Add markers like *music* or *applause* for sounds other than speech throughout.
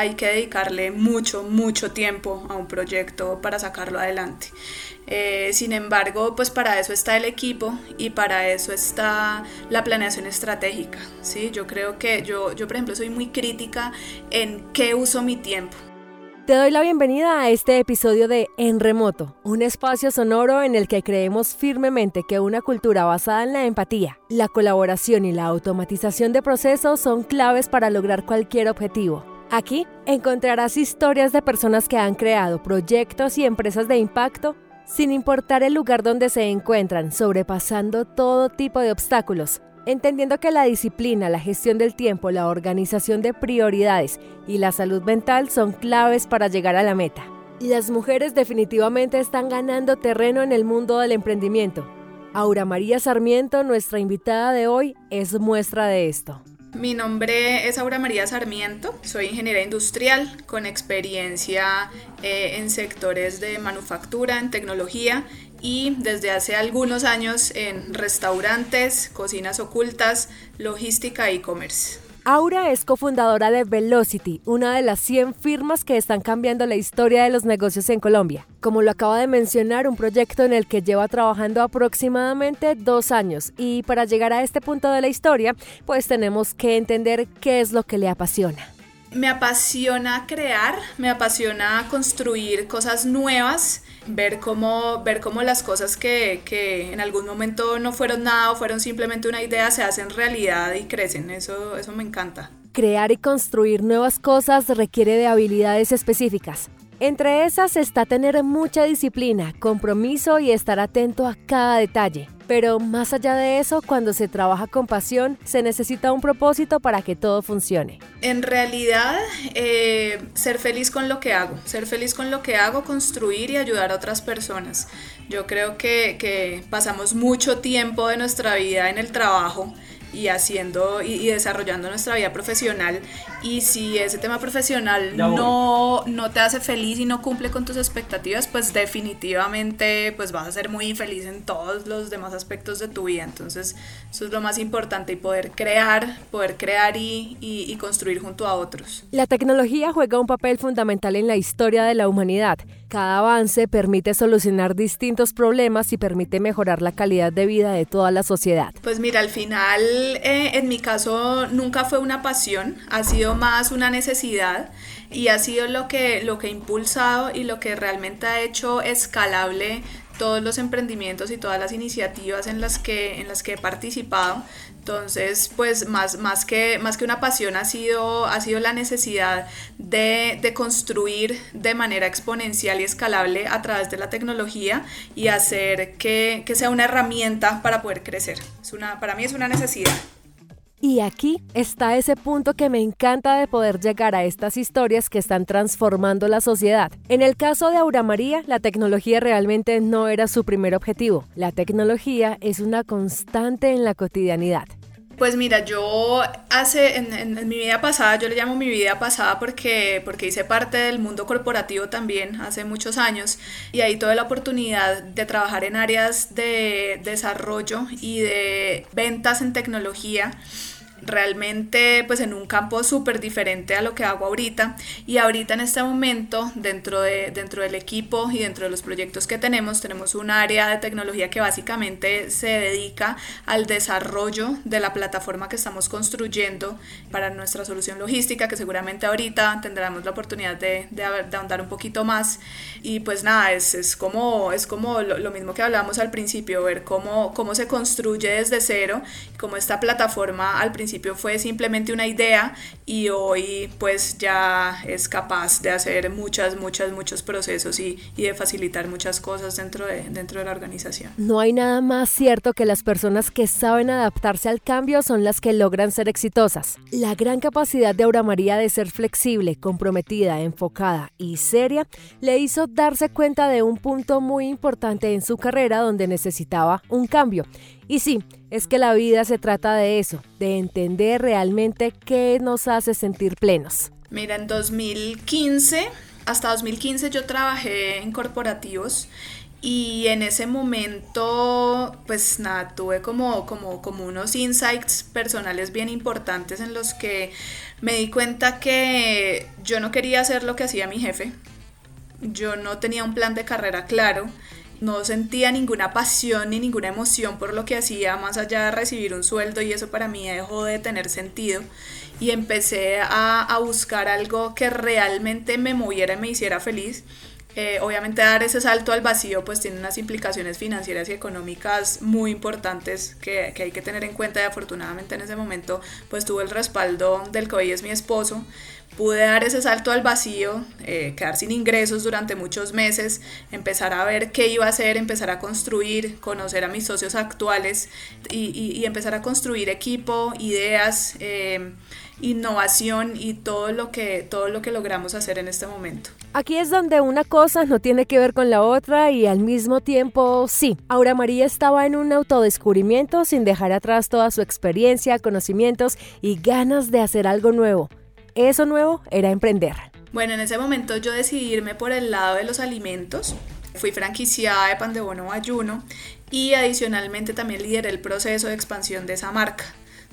hay que dedicarle mucho, mucho tiempo a un proyecto para sacarlo adelante. Eh, sin embargo, pues para eso está el equipo y para eso está la planeación estratégica. ¿sí? Yo creo que yo, yo, por ejemplo, soy muy crítica en qué uso mi tiempo. Te doy la bienvenida a este episodio de En Remoto, un espacio sonoro en el que creemos firmemente que una cultura basada en la empatía, la colaboración y la automatización de procesos son claves para lograr cualquier objetivo. Aquí encontrarás historias de personas que han creado proyectos y empresas de impacto sin importar el lugar donde se encuentran, sobrepasando todo tipo de obstáculos entendiendo que la disciplina, la gestión del tiempo, la organización de prioridades y la salud mental son claves para llegar a la meta. Las mujeres definitivamente están ganando terreno en el mundo del emprendimiento. Aura María Sarmiento, nuestra invitada de hoy, es muestra de esto. Mi nombre es Aura María Sarmiento, soy ingeniera industrial con experiencia eh, en sectores de manufactura, en tecnología y desde hace algunos años en restaurantes, cocinas ocultas, logística e e-commerce. Aura es cofundadora de Velocity, una de las 100 firmas que están cambiando la historia de los negocios en Colombia. Como lo acaba de mencionar, un proyecto en el que lleva trabajando aproximadamente dos años. Y para llegar a este punto de la historia, pues tenemos que entender qué es lo que le apasiona. Me apasiona crear, me apasiona construir cosas nuevas ver cómo, ver cómo las cosas que, que, en algún momento no fueron nada o fueron simplemente una idea se hacen realidad y crecen. Eso, eso me encanta. Crear y construir nuevas cosas requiere de habilidades específicas. Entre esas está tener mucha disciplina, compromiso y estar atento a cada detalle. Pero más allá de eso, cuando se trabaja con pasión, se necesita un propósito para que todo funcione. En realidad, eh, ser feliz con lo que hago, ser feliz con lo que hago, construir y ayudar a otras personas. Yo creo que, que pasamos mucho tiempo de nuestra vida en el trabajo y haciendo y, desarrollando nuestra vida profesional. Y si ese tema profesional no, no te hace feliz y no cumple con tus expectativas pues definitivamente pues vas a ser muy infeliz en todos los demás aspectos de tu vida. Entonces eso es lo más importante y poder crear poder crear y, y construir junto a otros. La tecnología juega un papel fundamental en la historia de la humanidad cada avance permite solucionar distintos problemas y permite mejorar la calidad de vida de toda la sociedad. Pues mira, al final, eh, en mi caso, nunca fue una pasión, ha sido más una necesidad y ha sido lo que, lo que ha impulsado y lo que realmente ha hecho escalable todos los emprendimientos y todas las iniciativas en las que, en las que he participado. Entonces, pues más, más, que, más que una pasión ha sido, ha sido la necesidad de, de, construir de manera exponencial y escalable a través de la tecnología y hacer que, que sea una herramienta para poder crecer. Es una, para mí es una necesidad. Y aquí está ese punto que me encanta de poder llegar a estas historias que están transformando la sociedad. En el caso de Aura María, la tecnología realmente no era su primer objetivo. La tecnología es una constante en la cotidianidad. Pues mira, yo hace en, mi vida pasada, yo le llamo mi vida pasada porque, porque hice parte del mundo corporativo también hace muchos años y ahí tuve la oportunidad de trabajar en áreas de desarrollo y de ventas en tecnología realmente pues en un campo súper diferente a lo que hago ahorita. Y ahorita en este momento dentro, de, dentro del equipo y dentro de los proyectos que tenemos tenemos un área de tecnología que básicamente se dedica al desarrollo de la plataforma que estamos construyendo para nuestra solución logística que seguramente ahorita tendremos la oportunidad de, de, ahondar un poquito más. Y pues nada es, es como, es como lo, lo, mismo que hablábamos al principio ver cómo, cómo se construye desde cero cómo esta plataforma al principio fue simplemente una idea y hoy pues ya es capaz de hacer muchas, muchas, muchos procesos y, y de facilitar muchas cosas dentro de, dentro de la organización. No hay nada más cierto que las personas que saben adaptarse al cambio son las que logran ser exitosas. La gran capacidad de Aura María de ser flexible, comprometida, enfocada y seria le hizo darse cuenta de un punto muy importante en su carrera donde necesitaba un cambio. Y sí, es que la vida se trata de eso, de entender realmente qué nos hace sentir plenos. Mira, en 2015, hasta 2015 yo trabajé en corporativos y en ese momento, pues nada, tuve como, como, como unos insights personales bien importantes en los que me di cuenta que yo no quería hacer lo que hacía mi jefe. Yo no tenía un plan de carrera claro. No sentía ninguna pasión ni ninguna emoción por lo que hacía, más allá de recibir un sueldo, y eso para mí dejó de tener sentido. Y empecé a, buscar algo que realmente me moviera y me hiciera feliz eh, obviamente dar ese salto al vacío pues tiene unas implicaciones financieras y económicas muy importantes que, que, hay que tener en cuenta y afortunadamente en ese momento pues tuve el respaldo del que hoy es mi esposo. Pude dar ese salto al vacío, eh, quedar sin ingresos durante muchos meses, empezar a ver qué iba a hacer, empezar a construir, conocer a mis socios actuales y, empezar a construir equipo, ideas. Eh, innovación y todo lo que todo lo que logramos hacer en este momento. Aquí es donde una cosa no tiene que ver con la otra y al mismo tiempo sí. Aura María estaba en un autodescubrimiento sin dejar atrás toda su experiencia, conocimientos y ganas de hacer algo nuevo. Eso nuevo era emprender. Bueno, en ese momento yo decidí irme por el lado de los alimentos. Fui franquiciada de Pan de Bono Ayuno y adicionalmente también lideré el proceso de expansión de esa marca.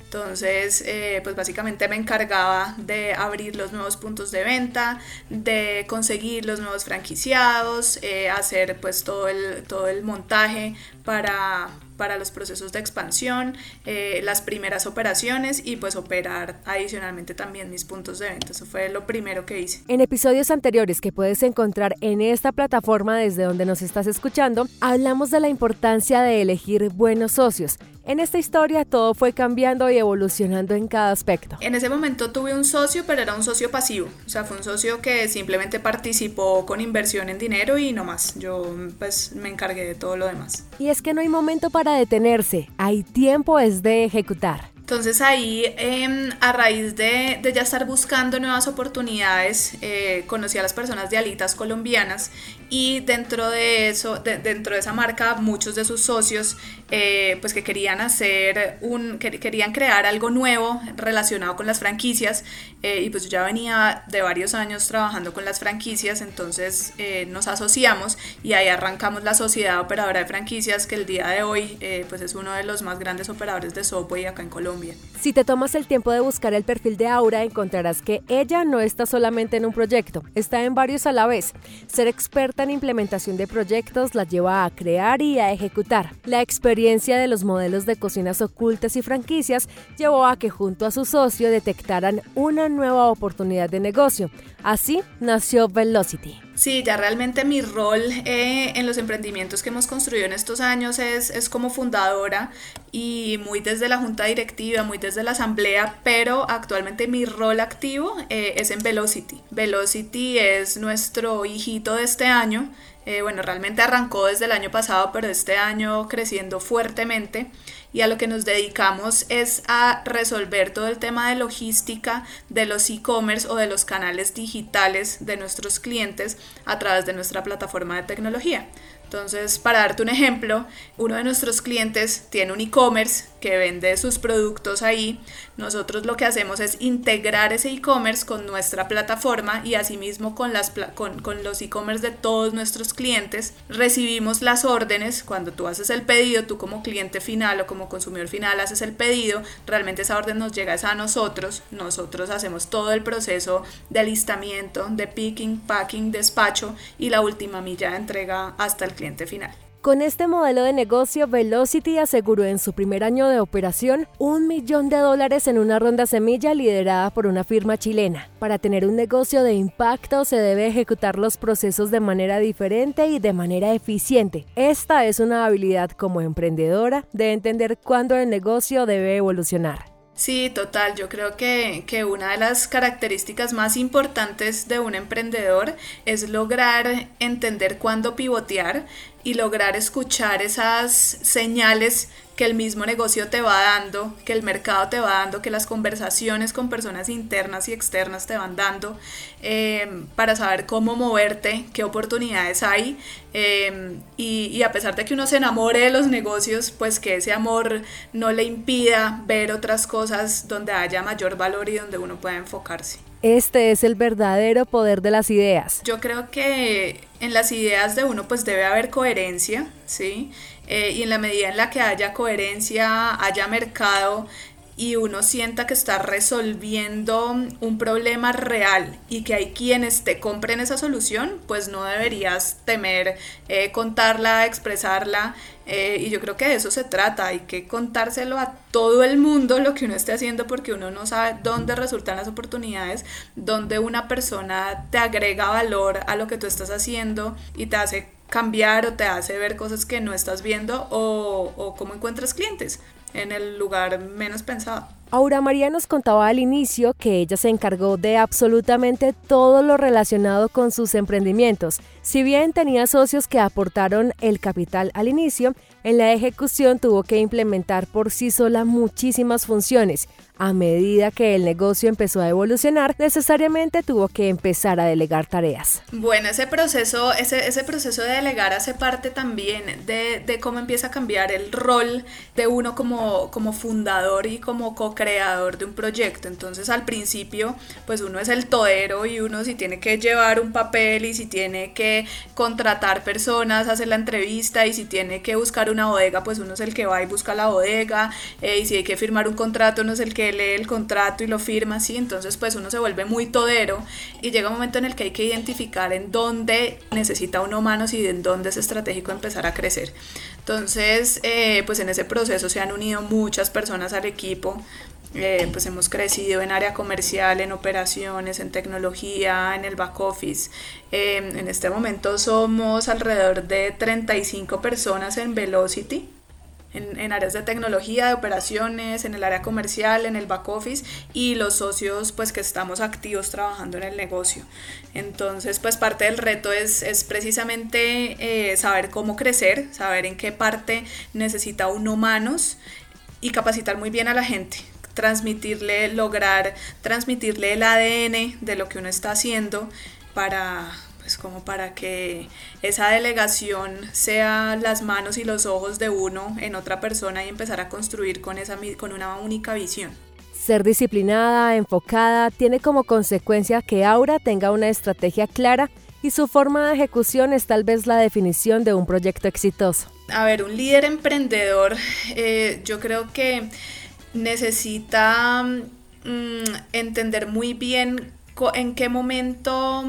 Entonces, eh, pues básicamente me encargaba de abrir los nuevos puntos de venta, de conseguir los nuevos franquiciados, eh, hacer pues todo el, todo el montaje para, para los procesos de expansión, eh, las primeras operaciones y pues operar adicionalmente también mis puntos de venta. Eso fue lo primero que hice. En episodios anteriores que puedes encontrar en esta plataforma desde donde nos estás escuchando, hablamos de la importancia de elegir buenos socios. En esta historia todo fue cambiando y evolucionando en cada aspecto. En ese momento tuve un socio, pero era un socio pasivo. O sea, fue un socio que simplemente participó con inversión en dinero y no más. Yo pues me encargué de todo lo demás. Y es que no hay momento para detenerse, hay tiempo es de ejecutar. Entonces ahí, eh, a raíz de, de, ya estar buscando nuevas oportunidades, eh, conocí a las personas de alitas colombianas y dentro de eso, de, dentro de esa marca, muchos de sus socios, eh, pues que querían hacer un, que, querían crear algo nuevo relacionado con las franquicias eh, y pues yo ya venía de varios años trabajando con las franquicias, entonces eh, nos asociamos y ahí arrancamos la sociedad operadora de franquicias que el día de hoy pues es uno de los más grandes operadores de Subway acá en Colombia. Si te tomas el tiempo de buscar el perfil de Aura, encontrarás que ella no está solamente en un proyecto, está en varios a la vez. Ser experta en implementación de proyectos la lleva a crear y a ejecutar. La experiencia de los modelos de cocinas ocultas y franquicias llevó a que junto a su socio detectaran una nueva oportunidad de negocio. Así nació Velocity. Sí, ya realmente mi rol eh, en los emprendimientos que hemos construido en estos años es, es, como fundadora y muy desde la junta directiva, muy desde la asamblea, pero actualmente mi rol activo eh, es en Velocity. Velocity es nuestro hijito de este año. Eh, bueno, realmente arrancó desde el año pasado, pero este año creciendo fuertemente y a lo que nos dedicamos es a resolver todo el tema de logística de los e-commerce o de los canales digitales de nuestros clientes a través de nuestra plataforma de tecnología. Entonces, para darte un ejemplo, uno de nuestros clientes tiene un e-commerce que vende sus productos ahí. Nosotros lo que hacemos es integrar ese e-commerce con nuestra plataforma y asimismo con, los e-commerce de todos nuestros clientes. Recibimos las órdenes cuando tú haces el pedido, tú como cliente final o como consumidor final haces el pedido, realmente esa orden nos llega a nosotros. Nosotros hacemos todo el proceso de alistamiento, de picking, packing, despacho y la última milla de entrega hasta el cliente final. Con este modelo de negocio, Velocity aseguró en su primer año de operación un millón de dólares en una ronda semilla liderada por una firma chilena. Para tener un negocio de impacto se debe ejecutar los procesos de manera diferente y de manera eficiente. Esta es una habilidad como emprendedora de entender cuándo el negocio debe evolucionar. Sí, total. Yo creo que, que, una de las características más importantes de un emprendedor es lograr entender cuándo pivotear y lograr escuchar esas señales que el mismo negocio te va dando, que el mercado te va dando, que las conversaciones con personas internas y externas te van dando eh, para saber cómo moverte, qué oportunidades hay eh, y, y, a pesar de que uno se enamore de los negocios, pues que ese amor no le impida ver otras cosas donde haya mayor valor y donde uno pueda enfocarse. Este es el verdadero poder de las ideas. Yo creo que en las ideas de uno pues debe haber coherencia, ¿sí? Eh, y en la medida en la que haya coherencia, haya mercado, y uno sienta que está resolviendo un problema real y que hay quienes te compren esa solución, pues no deberías temer eh, contarla, expresarla. Eh, y yo creo que de eso se trata, hay que contárselo a todo el mundo lo que uno esté haciendo porque uno no sabe dónde resultan las oportunidades, dónde una persona te agrega valor a lo que tú estás haciendo y te hace cambiar o te hace ver cosas que no estás viendo o, o cómo encuentras clientes en el lugar menos pensado. Aura María nos contaba al inicio que ella se encargó de absolutamente todo lo relacionado con sus emprendimientos. Si bien tenía socios que aportaron el capital al inicio, en la ejecución tuvo que implementar por sí sola muchísimas funciones. A medida que el negocio empezó a evolucionar, necesariamente tuvo que empezar a delegar tareas. Bueno, ese proceso, ese, proceso de delegar hace parte también de, de, cómo empieza a cambiar el rol de uno como, como fundador y como co-creador de un proyecto. Entonces al principio, pues uno es el todero y uno si tiene que llevar un papel y si tiene que contratar personas, hacer la entrevista y si tiene que buscar una bodega, pues uno es el que va y busca la bodega eh, y si hay que firmar un contrato, uno es el que lee el contrato y lo firma, así, entonces pues uno se vuelve muy todero y llega un momento en el que hay que identificar en dónde necesita uno manos y en dónde es estratégico empezar a crecer. Entonces, eh, pues en ese proceso se han unido muchas personas al equipo, eh, pues hemos crecido en área comercial, en operaciones, en tecnología, en el back office. Eh, en este momento somos alrededor de 35 personas en Velocity en, áreas de tecnología, de operaciones, en el área comercial, en el back office y los socios pues que estamos activos trabajando en el negocio. Entonces pues parte del reto es, es precisamente eh, saber cómo crecer, saber en qué parte necesita uno manos y capacitar muy bien a la gente transmitirle, lograr transmitirle el ADN de lo que uno está haciendo para pues como para que esa delegación sea las manos y los ojos de uno en otra persona y empezar a construir con, esa, con una única visión. Ser disciplinada, enfocada, tiene como consecuencia que Aura tenga una estrategia clara y su forma de ejecución es tal vez la definición de un proyecto exitoso. A ver, un líder emprendedor, eh, yo creo que necesita mm, entender muy bien en qué momento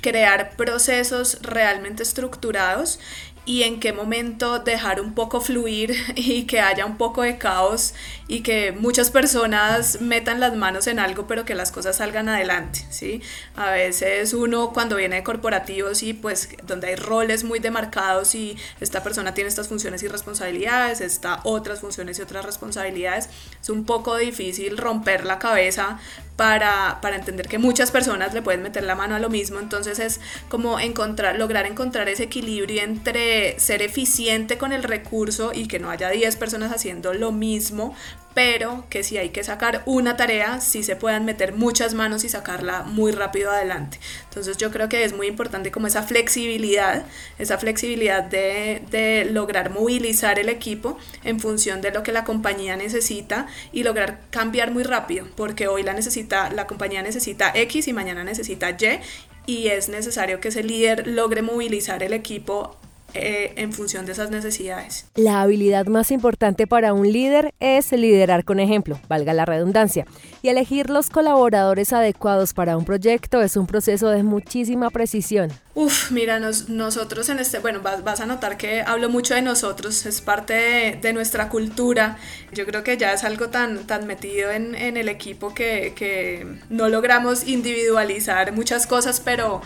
crear procesos realmente estructurados y en qué momento dejar un poco fluir *laughs* y que haya un poco de caos y que muchas personas metan las manos en algo pero que las cosas salgan adelante, ¿sí? A veces uno cuando viene de corporativos y pues donde hay roles muy demarcados y esta persona tiene estas funciones y responsabilidades, esta otras funciones y otras responsabilidades, es un poco difícil romper la cabeza para, para, entender que muchas personas le pueden meter la mano a lo mismo, entonces es como encontrar, lograr encontrar ese equilibrio entre ser eficiente con el recurso y que no haya 10 personas haciendo lo mismo, pero que si hay que sacar una tarea, sí se puedan meter muchas manos y sacarla muy rápido adelante. Entonces yo creo que es muy importante como esa flexibilidad, esa flexibilidad de, lograr movilizar el equipo en función de lo que la compañía necesita y lograr cambiar muy rápido, porque hoy la, necesita, la compañía necesita X y mañana necesita Y y es necesario que ese líder logre movilizar el equipo eh, en función de esas necesidades. La habilidad más importante para un líder es liderar con ejemplo, valga la redundancia, y elegir los colaboradores adecuados para un proyecto es un proceso de muchísima precisión. Uf, mira, nosotros en este, bueno, vas, a notar que hablo mucho de nosotros, es parte de, nuestra cultura. Yo creo que ya es algo tan, tan metido en, en el equipo que, que no logramos individualizar muchas cosas, pero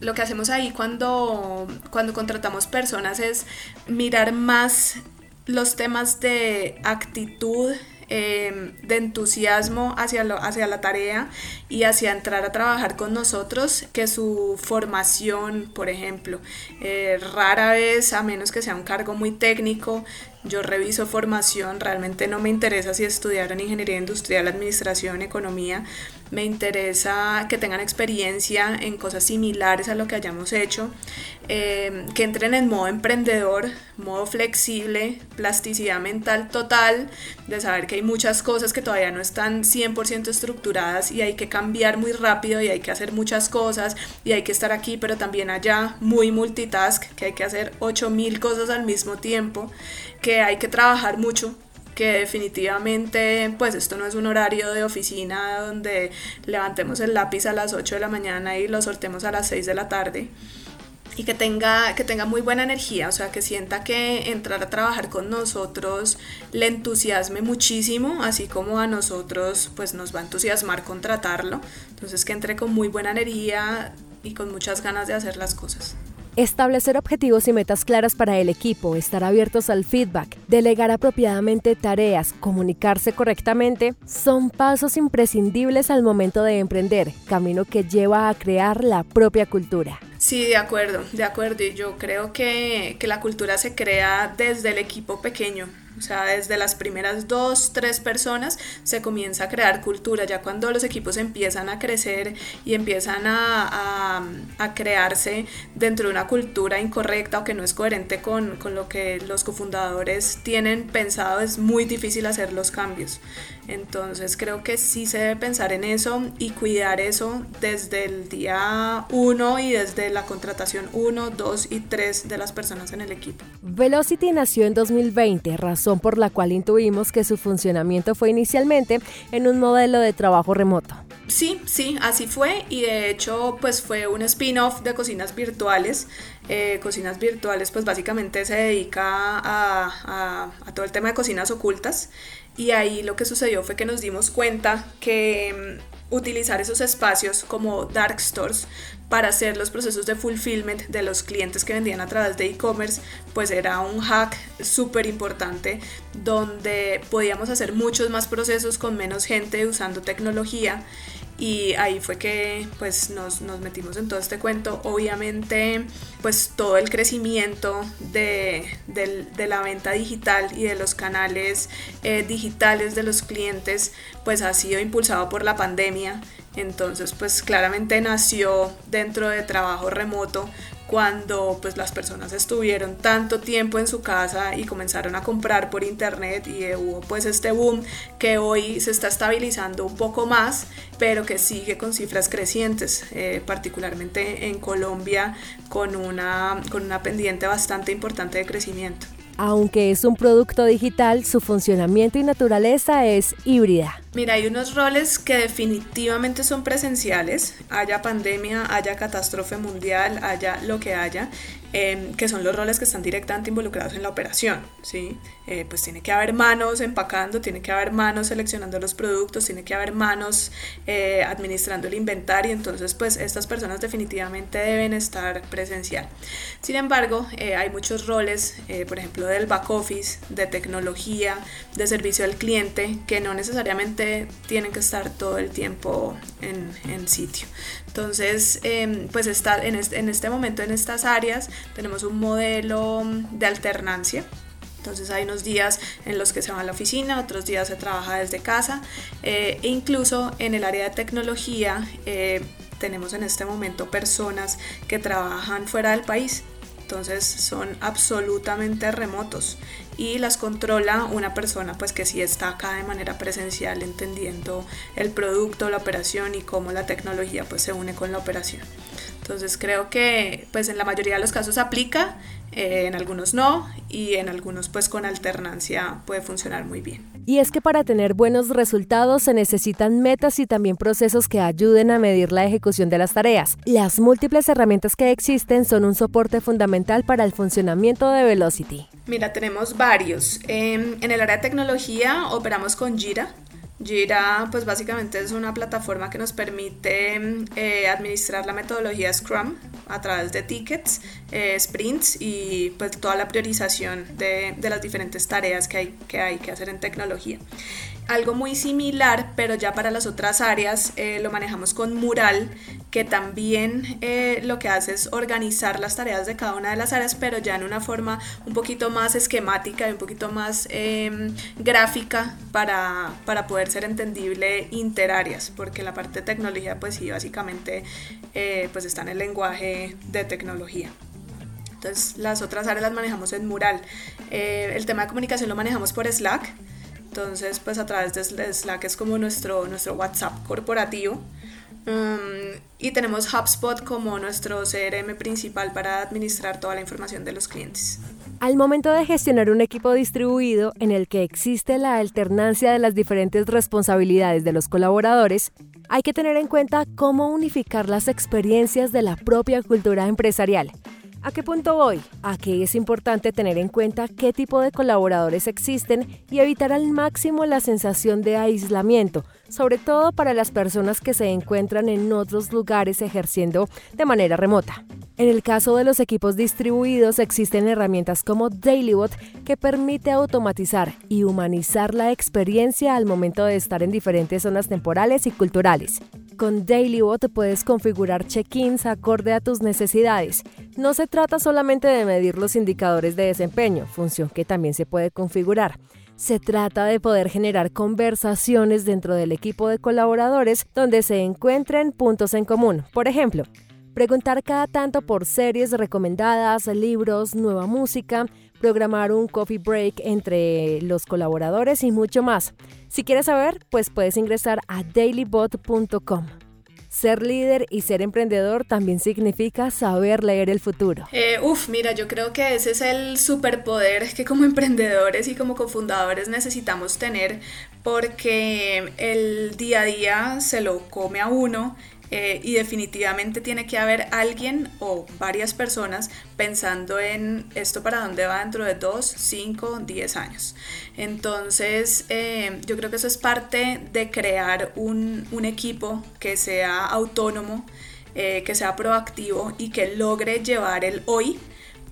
lo que hacemos ahí cuando, cuando contratamos personas es mirar más los temas de actitud, eh, de entusiasmo hacia, hacia la tarea y hacia entrar a trabajar con nosotros que su formación, por ejemplo. Eh, rara vez, a menos que sea un cargo muy técnico, yo reviso formación, realmente no me interesa si estudiaron ingeniería industrial, administración, economía, me interesa que tengan experiencia en cosas similares a lo que hayamos hecho, eh, que entren en modo emprendedor, modo flexible, plasticidad mental total, de saber que hay muchas cosas que todavía no están 100% estructuradas y hay que cambiar muy rápido y hay que hacer muchas cosas y hay que estar aquí pero también allá, muy multitask, que hay que hacer 8000 cosas al mismo tiempo, que hay que trabajar mucho que definitivamente pues esto no es un horario de oficina donde levantemos el lápiz a las 8 de la mañana y lo sortemos a las 6 de la tarde y que tenga, que tenga muy buena energía, o sea, que sienta que entrar a trabajar con nosotros le entusiasme muchísimo, así como a nosotros pues nos va a entusiasmar contratarlo. Entonces que entre con muy buena energía y con muchas ganas de hacer las cosas. Establecer objetivos y metas claras para el equipo, estar abiertos al feedback, delegar apropiadamente tareas, comunicarse correctamente, son pasos imprescindibles al momento de emprender, camino que lleva a crear la propia cultura. Sí, de acuerdo, de acuerdo. Y yo creo que, que la cultura se crea desde el equipo pequeño. O sea, desde las primeras dos, tres personas se comienza a crear cultura. Ya cuando los equipos empiezan a crecer y empiezan a, a, crearse dentro de una cultura incorrecta o que no es coherente con, con, lo que los cofundadores tienen pensado, es muy difícil hacer los cambios. Entonces creo que sí se debe pensar en eso y cuidar eso desde el día uno y desde la contratación 1, 2 y 3 de las personas en el equipo. Velocity nació en 2020, razón por la cual intuimos que su funcionamiento fue inicialmente en un modelo de trabajo remoto. Sí, sí, así fue y de hecho pues fue un spin-off de Cocinas Virtuales. Eh, cocinas Virtuales pues básicamente se dedica a, a todo el tema de cocinas ocultas y ahí lo que sucedió fue que nos dimos cuenta que mm, utilizar esos espacios como dark stores para hacer los procesos de fulfillment de los clientes que vendían a través de e-commerce, pues era un hack súper importante donde podíamos hacer muchos más procesos con menos gente usando tecnología y ahí fue que pues nos, nos, metimos en todo este cuento. Obviamente pues todo el crecimiento de, de, la venta digital y de los canales eh, digitales de los clientes pues ha sido impulsado por la pandemia. Entonces pues claramente nació dentro de trabajo remoto cuando pues las personas estuvieron tanto tiempo en su casa y comenzaron a comprar por internet y hubo pues este boom que hoy se está estabilizando un poco más pero que sigue con cifras crecientes eh, particularmente en Colombia con una, con una pendiente bastante importante de crecimiento. Aunque es un producto digital, su funcionamiento y naturaleza es híbrida. Mira, hay unos roles que definitivamente son presenciales, haya pandemia, haya catástrofe mundial, haya lo que haya, em, que son los roles que están directamente involucrados en la operación, ¿sí? Eh, pues tiene que haber manos empacando, tiene que haber manos seleccionando los productos, tiene que haber manos eh, administrando el inventario, entonces pues estas personas definitivamente deben estar presencial. Sin embargo, eh, hay muchos roles, por ejemplo, del back office, de tecnología, de servicio al cliente, que no necesariamente tienen que estar todo el tiempo en, en sitio. Entonces, em, pues está, en, este, en este momento en estas áreas tenemos un modelo de alternancia. Entonces hay unos días en los que se va a la oficina, otros días se trabaja desde casa eh, e incluso en el área de tecnología eh, tenemos en este momento personas que trabajan fuera del país. Entonces son absolutamente remotos y las controla una persona pues que sí está acá de manera presencial entendiendo el producto, la operación y cómo la tecnología pues se une con la operación. Entonces creo que pues en la mayoría de los casos aplica, eh, en algunos no y en algunos pues con alternancia puede funcionar muy bien. Y es que para tener buenos resultados se necesitan metas y también procesos que ayuden a medir la ejecución de las tareas. Las múltiples herramientas que existen son un soporte fundamental para el funcionamiento de Velocity. Mira, tenemos varios. en el área de tecnología operamos con Jira, Jira, pues básicamente es una plataforma que nos permite eh, administrar la metodología Scrum a través de tickets, eh, sprints y pues toda la priorización de, de, las diferentes tareas que hay, que hay que hacer en tecnología. Algo muy similar, pero ya para las otras áreas eh, lo manejamos con Mural, que también eh, lo que hace es organizar las tareas de cada una de las áreas, pero ya en una forma un poquito más esquemática y un poquito más em, gráfica para, para, poder ser entendible interáreas, porque la parte de tecnología pues sí, básicamente eh, pues está en el lenguaje de tecnología. Entonces las otras áreas las manejamos en Mural. el tema de comunicación lo manejamos por Slack entonces, pues a través de Slack es como nuestro, nuestro WhatsApp corporativo. Um, y tenemos HubSpot como nuestro CRM principal para administrar toda la información de los clientes. Al momento de gestionar un equipo distribuido en el que existe la alternancia de las diferentes responsabilidades de los colaboradores, hay que tener en cuenta cómo unificar las experiencias de la propia cultura empresarial ¿A qué punto voy? A que es importante tener en cuenta qué tipo de colaboradores existen y evitar al máximo la sensación de aislamiento, sobre todo para las personas que se encuentran en otros lugares ejerciendo de manera remota. En el caso de los equipos distribuidos existen herramientas como DailyBot que permite automatizar y humanizar la experiencia al momento de estar en diferentes zonas temporales y culturales. Con DailyBot puedes configurar check-ins acorde a tus necesidades. No se trata solamente de medir los indicadores de desempeño, función que también se puede configurar. Se trata de poder generar conversaciones dentro del equipo de colaboradores donde se encuentren puntos en común. Por ejemplo, preguntar cada tanto por series recomendadas, libros, nueva música, programar un coffee break entre los colaboradores y mucho más. Si quieres saber, pues puedes ingresar a dailybot.com. Ser líder y ser emprendedor también significa saber leer el futuro. Eh, uf, mira, yo creo que ese es el superpoder que como emprendedores y como cofundadores necesitamos tener porque el día a día se lo come a uno eh, y definitivamente tiene que haber alguien o varias personas pensando en esto para dónde va dentro de 2, 5, 10 años. Entonces, eh, yo creo que eso es parte de crear un, un equipo que sea autónomo, eh, que sea proactivo y que logre llevar el hoy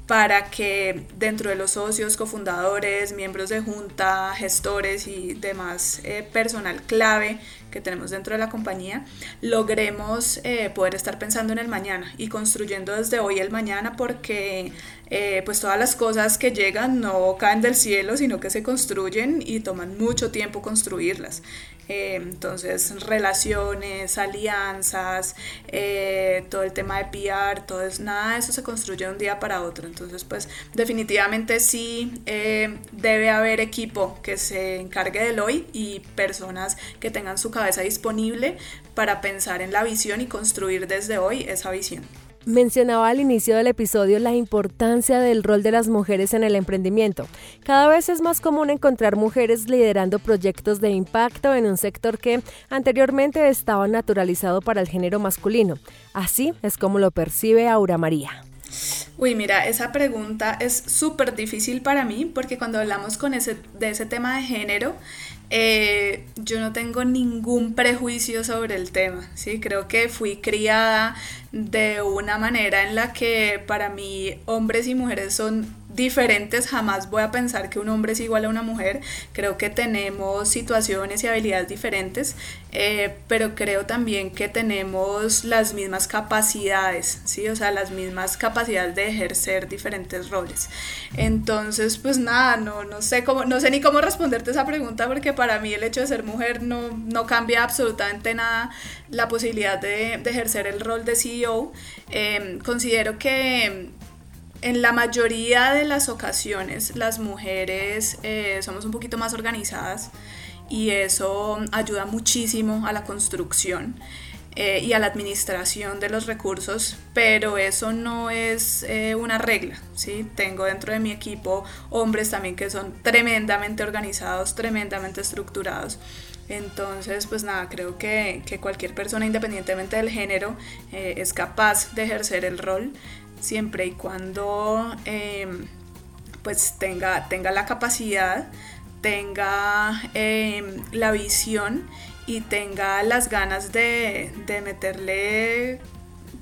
para que dentro de los socios, cofundadores, miembros de junta, gestores y demás personal clave que tenemos dentro de la compañía, logremos eh, poder estar pensando en el mañana y construyendo desde hoy el mañana porque eh, pues todas las cosas que llegan no caen del cielo, sino que se construyen y toman mucho tiempo construirlas. Eh, entonces, relaciones, alianzas, todo el tema de PR, todo nada de eso se construye de un día para otro. Entonces, pues definitivamente sí debe haber equipo que se encargue del hoy y personas que tengan su cabeza disponible para pensar en la visión y construir desde hoy esa visión. Mencionaba al inicio del episodio la importancia del rol de las mujeres en el emprendimiento. Cada vez es más común encontrar mujeres liderando proyectos de impacto en un sector que anteriormente estaba naturalizado para el género masculino. Así es como lo percibe Aura María. Uy, mira, esa pregunta es súper difícil para mí porque cuando hablamos con ese, de ese tema de género, eh, yo no tengo ningún prejuicio sobre el tema, ¿sí? Creo que fui criada de una manera en la que para mí hombres y mujeres son diferentes, jamás voy a pensar que un hombre es igual a una mujer, creo que tenemos situaciones y habilidades diferentes, eh, pero creo también que tenemos las mismas capacidades, ¿sí? o sea, las mismas capacidades de ejercer diferentes roles. Entonces, pues nada, no, no, sé, cómo, no sé ni cómo responderte esa pregunta porque para mí el hecho de ser mujer no, no cambia absolutamente nada la posibilidad de, de ejercer el rol de CEO. Eh, considero que en la mayoría de las ocasiones las mujeres eh, somos un poquito más organizadas y eso ayuda muchísimo a la construcción eh, y a la administración de los recursos, pero eso no es eh, una regla. ¿sí? Tengo dentro de mi equipo hombres también que son tremendamente organizados, tremendamente estructurados. Entonces, pues nada, creo que, que cualquier persona, independientemente del género, es capaz de ejercer el rol siempre y cuando em, pues tenga, tenga la capacidad, tenga em, la visión y tenga las ganas de, de meterle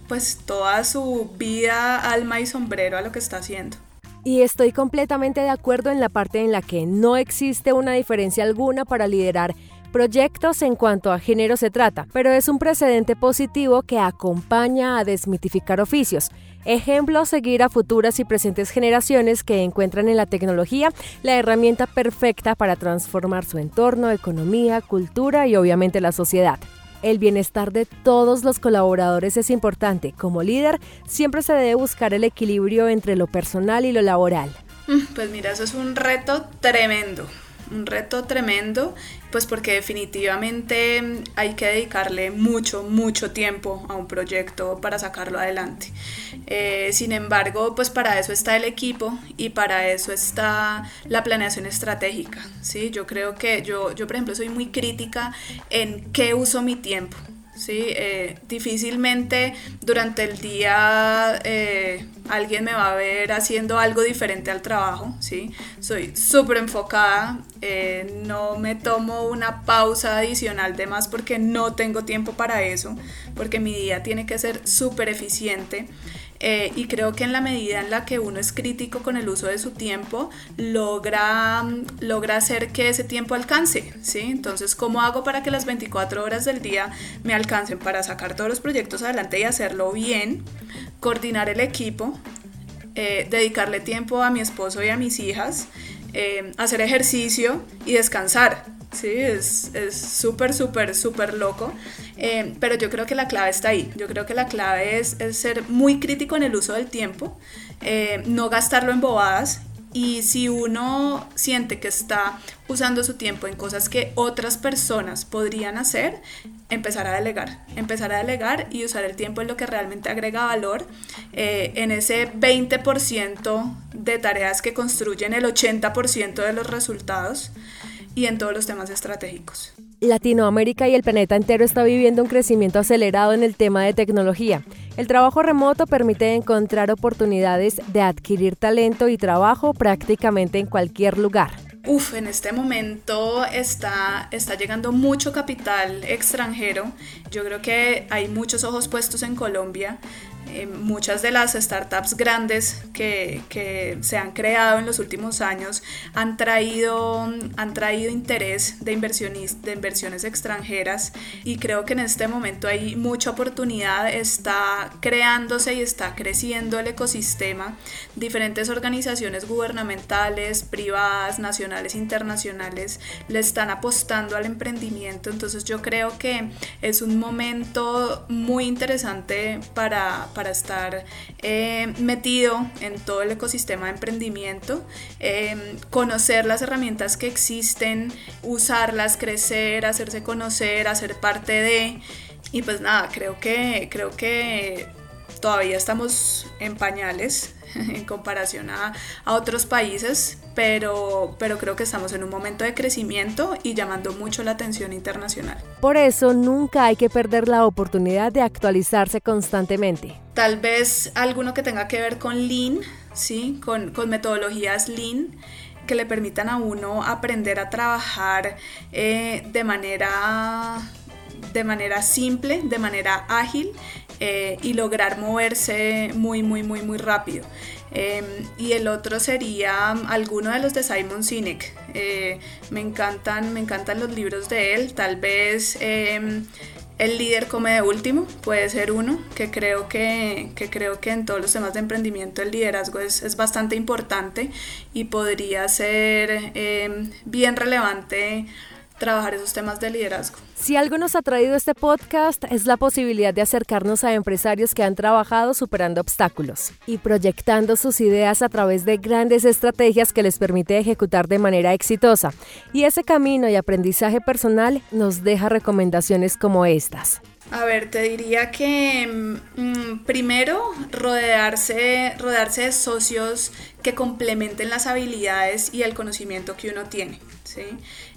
pues toda su vida, alma y sombrero a lo que está haciendo. Y estoy completamente de acuerdo en la parte en la que no existe una diferencia alguna para liderar proyectos en cuanto a género se trata, pero es un precedente positivo que acompaña a desmitificar oficios. Ejemplo, seguir a futuras y presentes generaciones que encuentran en la tecnología la herramienta perfecta para transformar su entorno, economía, cultura y obviamente la sociedad. El bienestar de todos los colaboradores es importante. Como líder, siempre se debe buscar el equilibrio entre lo personal y lo laboral. Mm, pues mira, eso es un reto tremendo un reto tremendo, pues porque definitivamente hay que dedicarle mucho, mucho tiempo a un proyecto para sacarlo adelante. Eh, sin embargo, pues para eso está el equipo y para eso está la planeación estratégica. ¿sí? Yo creo que yo, yo, por ejemplo, soy muy crítica en qué uso mi tiempo. ¿Sí? Eh, difícilmente durante el día eh, alguien me va a ver haciendo algo diferente al trabajo, ¿sí? Soy súper enfocada, eh, no me tomo una pausa adicional de más porque no tengo tiempo para eso, porque mi día tiene que ser súper eficiente. Eh, y creo que en la medida en la que uno es crítico con el uso de su tiempo, logra, logra hacer que ese tiempo alcance, ¿sí? Entonces, ¿cómo hago para que las 24 horas del día me alcancen para sacar todos los proyectos adelante y hacerlo bien? Coordinar el equipo, eh, dedicarle tiempo a mi esposo y a mis hijas, eh, hacer ejercicio y descansar. Sí, es súper, súper, súper loco. Eh, pero yo creo que la clave está ahí. Yo creo que la clave es, ser muy crítico en el uso del tiempo, eh, no gastarlo en bobadas. Y si uno siente que está usando su tiempo en cosas que otras personas podrían hacer, empezar a delegar, empezar a delegar y usar el tiempo en lo que realmente agrega valor, eh, en ese 20% de tareas que construyen el 80% de los resultados y en todos los temas estratégicos. Latinoamérica y el planeta entero está viviendo un crecimiento acelerado en el tema de tecnología. El trabajo remoto permite encontrar oportunidades de adquirir talento y trabajo prácticamente en cualquier lugar. Uf, en este momento está, está llegando mucho capital extranjero. Yo creo que hay muchos ojos puestos en Colombia. Eh, muchas de las startups grandes que, que, se han creado en los últimos años han traído, han traído interés de, de inversiones extranjeras y creo que en este momento hay mucha oportunidad, está creándose y está creciendo el ecosistema, diferentes organizaciones gubernamentales, privadas, nacionales, internacionales le están apostando al emprendimiento, entonces yo creo que es un momento muy interesante para para estar eh, metido en todo el ecosistema de emprendimiento, em, conocer las herramientas que existen, usarlas, crecer, hacerse conocer, hacer parte de... Y pues nada, creo que, creo que todavía estamos en pañales *laughs* en comparación a, a, otros países, pero, pero creo que estamos en un momento de crecimiento y llamando mucho la atención internacional. Por eso nunca hay que perder la oportunidad de actualizarse constantemente. Tal vez alguno que tenga que ver con Lean, ¿sí? con, con metodologías Lean que le permitan a uno aprender a trabajar eh, de manera de manera simple, de manera ágil eh, y lograr moverse muy, muy, muy, muy rápido. Em, y el otro sería alguno de los de Simon Sinek. Eh, me, encantan, me encantan los libros de él. Tal vez em, El líder come de último puede ser uno, que creo que, que, creo que en todos los temas de emprendimiento el liderazgo es, es bastante importante y podría ser em, bien relevante trabajar esos temas de liderazgo. Si algo nos ha traído este podcast es la posibilidad de acercarnos a empresarios que han trabajado superando obstáculos y proyectando sus ideas a través de grandes estrategias que les permite ejecutar de manera exitosa. Y ese camino y aprendizaje personal nos deja recomendaciones como estas. A ver, te diría que mm, primero rodearse, rodearse de socios que complementen las habilidades y el conocimiento que uno tiene. ¿sí?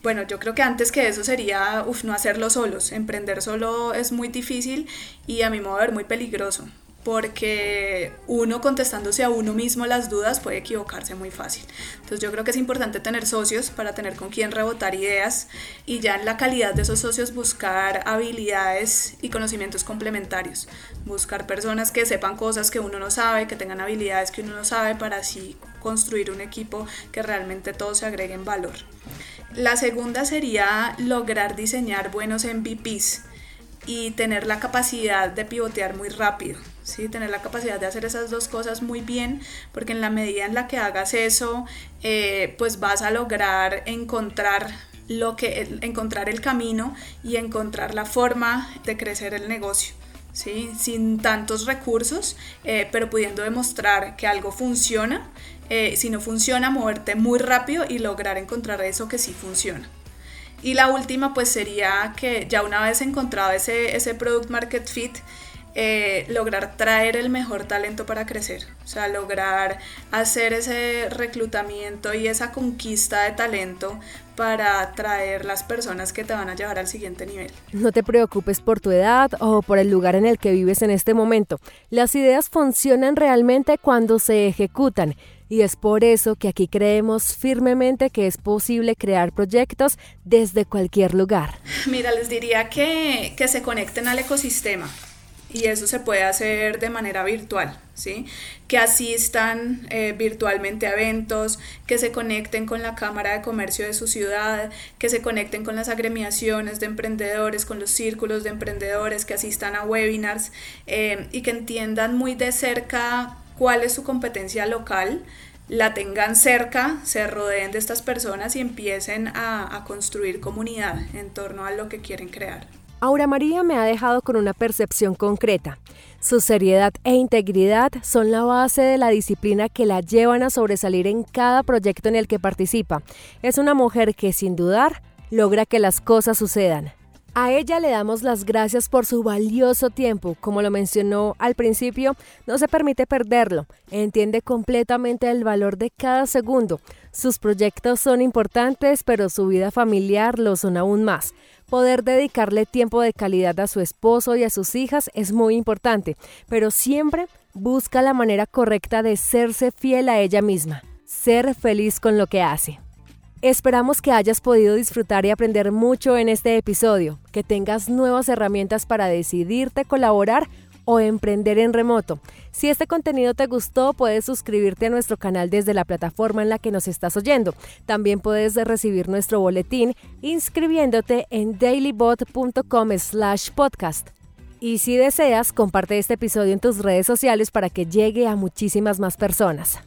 Bueno, yo creo que antes que eso sería, uf, no hacerlo solos. Emprender solo es muy difícil y a mi modo de ver muy peligroso porque uno contestándose a uno mismo las dudas puede equivocarse muy fácil. Entonces yo creo que es importante tener socios para tener con quién rebotar ideas y ya en la calidad de esos socios buscar habilidades y conocimientos complementarios. Buscar personas que sepan cosas que uno no sabe, que tengan habilidades que uno no sabe para así construir un equipo que realmente todos se agreguen valor. La segunda sería lograr diseñar buenos MVPs y tener la capacidad de pivotear muy rápido. ¿sí? Tener la capacidad de hacer esas dos cosas muy bien, porque en la medida en la que hagas eso, eh, pues vas a lograr encontrar lo que encontrar el camino y encontrar la forma de crecer el negocio. ¿sí? sin tantos recursos, eh, pero pudiendo demostrar que algo funciona. Eh, si no funciona, moverte muy rápido y lograr encontrar eso que sí funciona. Y la última pues sería que ya una vez encontrado ese, ese product market fit, eh, lograr traer el mejor talento para crecer, o sea, lograr hacer ese reclutamiento y esa conquista de talento para atraer las personas que te van a llevar al siguiente nivel. No te preocupes por tu edad o por el lugar en el que vives en este momento. Las ideas funcionan realmente cuando se ejecutan. Y es por eso que aquí creemos firmemente que es posible crear proyectos desde cualquier lugar. Mira, les diría que, que se conecten al ecosistema y eso se puede hacer de manera virtual, ¿sí? Que asistan eh, virtualmente a eventos, que se conecten con la Cámara de Comercio de su ciudad, que se conecten con las agremiaciones de emprendedores, con los círculos de emprendedores, que asistan a webinars eh, y que entiendan muy de cerca cuál es su competencia local, la tengan cerca, se rodeen de estas personas y empiecen a, construir comunidad en torno a lo que quieren crear. Aura María me ha dejado con una percepción concreta. Su seriedad e integridad son la base de la disciplina que la llevan a sobresalir en cada proyecto en el que participa. Es una mujer que sin dudar logra que las cosas sucedan. A ella le damos las gracias por su valioso tiempo. Como lo mencionó al principio, no se permite perderlo. Entiende completamente el valor de cada segundo. Sus proyectos son importantes, pero su vida familiar lo son aún más. Poder dedicarle tiempo de calidad a su esposo y a sus hijas es muy importante, pero siempre busca la manera correcta de serse fiel a ella misma, ser feliz con lo que hace. Esperamos que hayas podido disfrutar y aprender mucho en este episodio, que tengas nuevas herramientas para decidirte colaborar o emprender en remoto. Si este contenido te gustó, puedes suscribirte a nuestro canal desde la plataforma en la que nos estás oyendo. También puedes recibir nuestro boletín inscribiéndote en dailybot.com slash podcast. Y si deseas, comparte este episodio en tus redes sociales para que llegue a muchísimas más personas.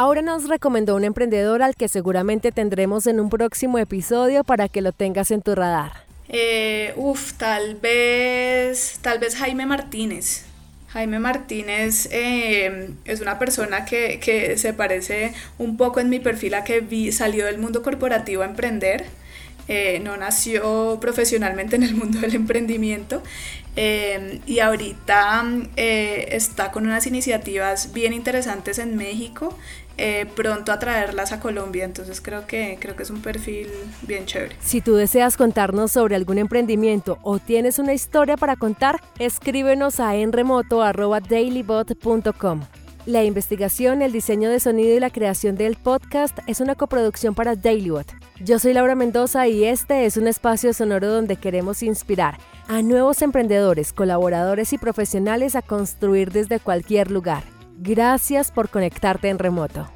Ahora nos recomendó un emprendedor al que seguramente tendremos en un próximo episodio para que lo tengas en tu radar. Eh, uf, tal vez, tal vez Jaime Martínez. Jaime Martínez eh, es una persona que, se parece un poco en mi perfil a que vi, salió del mundo corporativo a emprender. Eh, no nació profesionalmente en el mundo del emprendimiento eh, y ahorita está con unas iniciativas bien interesantes en México eh, pronto a traerlas a Colombia. Entonces creo que, creo que es un perfil bien chévere. Si tú deseas contarnos sobre algún emprendimiento o tienes una historia para contar, escríbenos a enremoto.dailybot.com. La investigación, el diseño de sonido y la creación del podcast es una coproducción para Dailybot. Yo soy Laura Mendoza y este es un espacio sonoro donde queremos inspirar a nuevos emprendedores, colaboradores y profesionales a construir desde cualquier lugar. Gracias por conectarte en remoto.